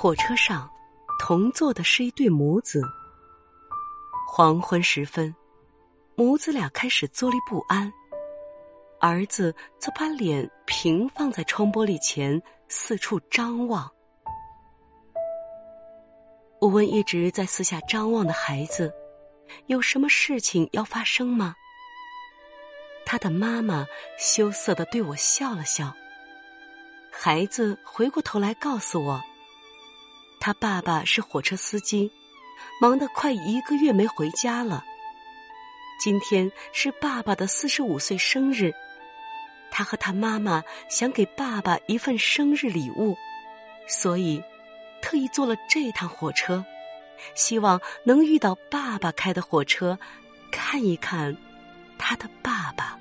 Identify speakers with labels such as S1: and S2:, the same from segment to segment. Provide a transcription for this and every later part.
S1: 火车上，同坐的是一对母子。黄昏时分，母子俩开始坐立不安，儿子则把脸平放在窗玻璃前，四处张望。我问一直在四下张望的孩子：“有什么事情要发生吗？”他的妈妈羞涩的对我笑了笑。孩子回过头来告诉我。他爸爸是火车司机，忙得快一个月没回家了。今天是爸爸的四十五岁生日，他和他妈妈想给爸爸一份生日礼物，所以特意坐了这趟火车，希望能遇到爸爸开的火车，看一看他的爸爸。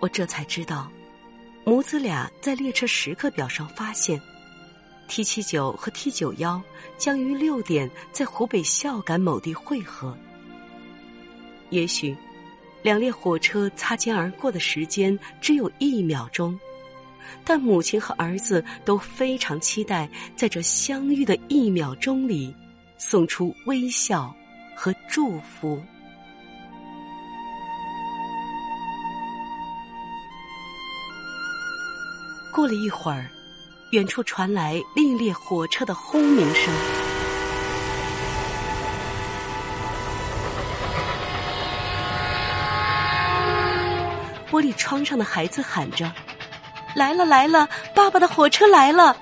S1: 我这才知道，母子俩在列车时刻表上发现。T 七九和 T 九幺将于六点在湖北孝感某地汇合。也许，两列火车擦肩而过的时间只有一秒钟，但母亲和儿子都非常期待在这相遇的一秒钟里，送出微笑和祝福。过了一会儿。远处传来另一列火车的轰鸣声，玻璃窗上的孩子喊着：“来了来了，爸爸的火车来了！”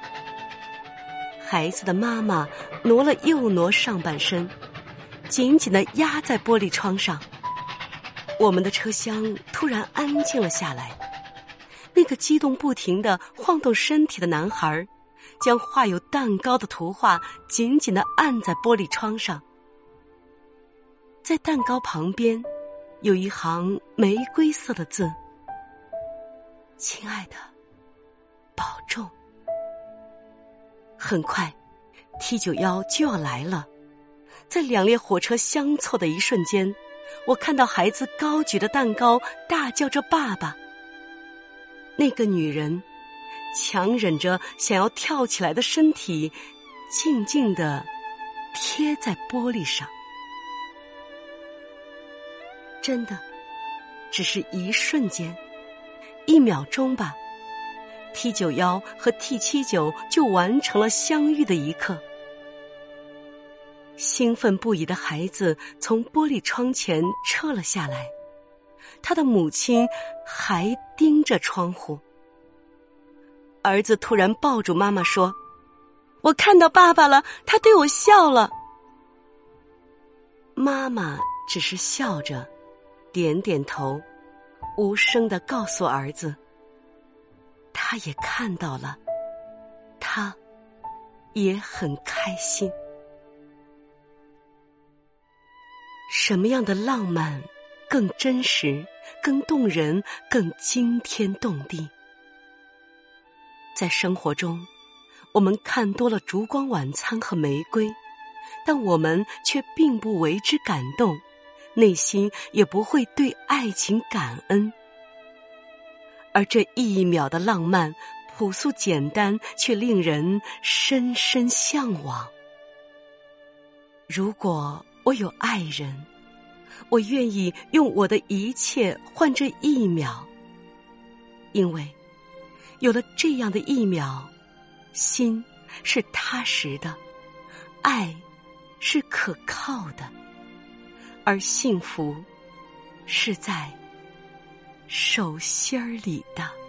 S1: 孩子的妈妈挪了又挪上半身，紧紧的压在玻璃窗上。我们的车厢突然安静了下来。那个激动不停的晃动身体的男孩，将画有蛋糕的图画紧紧的按在玻璃窗上。在蛋糕旁边，有一行玫瑰色的字：“亲爱的，保重。”很快，T 九幺就要来了。在两列火车相错的一瞬间，我看到孩子高举着蛋糕，大叫着“爸爸”。那个女人强忍着想要跳起来的身体，静静的贴在玻璃上。真的，只是一瞬间，一秒钟吧。T 九幺和 T 七九就完成了相遇的一刻。兴奋不已的孩子从玻璃窗前撤了下来。他的母亲还盯着窗户。儿子突然抱住妈妈说：“我看到爸爸了，他对我笑了。”妈妈只是笑着，点点头，无声的告诉儿子：“他也看到了，他也很开心。”什么样的浪漫？更真实、更动人、更惊天动地。在生活中，我们看多了烛光晚餐和玫瑰，但我们却并不为之感动，内心也不会对爱情感恩。而这一秒的浪漫，朴素简单，却令人深深向往。如果我有爱人。我愿意用我的一切换这一秒，因为有了这样的一秒，心是踏实的，爱是可靠的，而幸福是在手心儿里的。